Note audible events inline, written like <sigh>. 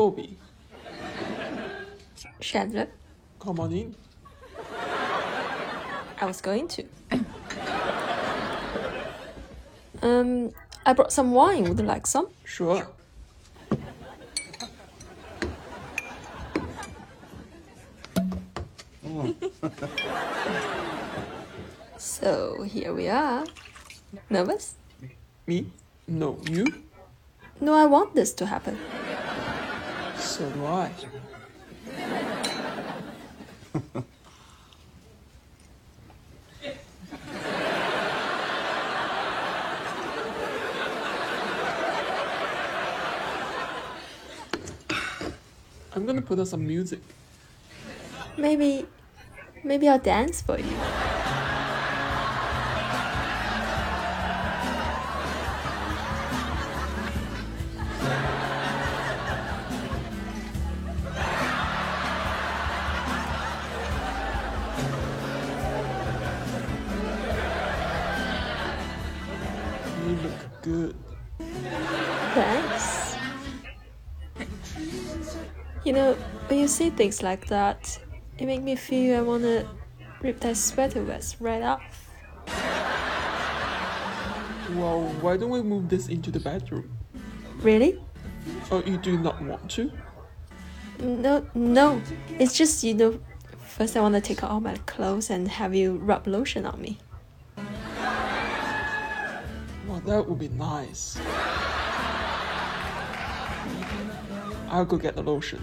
Phoebe, Chandler, come on in. I was going to. um, I brought some wine. Would you like some? Sure. <laughs> So here we are. Nervous? Me? No, you? No, I want this to happen. So do I. I'm gonna put on some music. Maybe, maybe I'll dance for you. You look good. Thanks. You know, when you say things like that, it make me feel I wanna rip that sweater vest right off. Well, why don't we move this into the bedroom? Really? Oh, you do not want to? No, no. It's just you know, first I wanna take out all my clothes and have you rub lotion on me. That would be nice. I'll go get the lotion.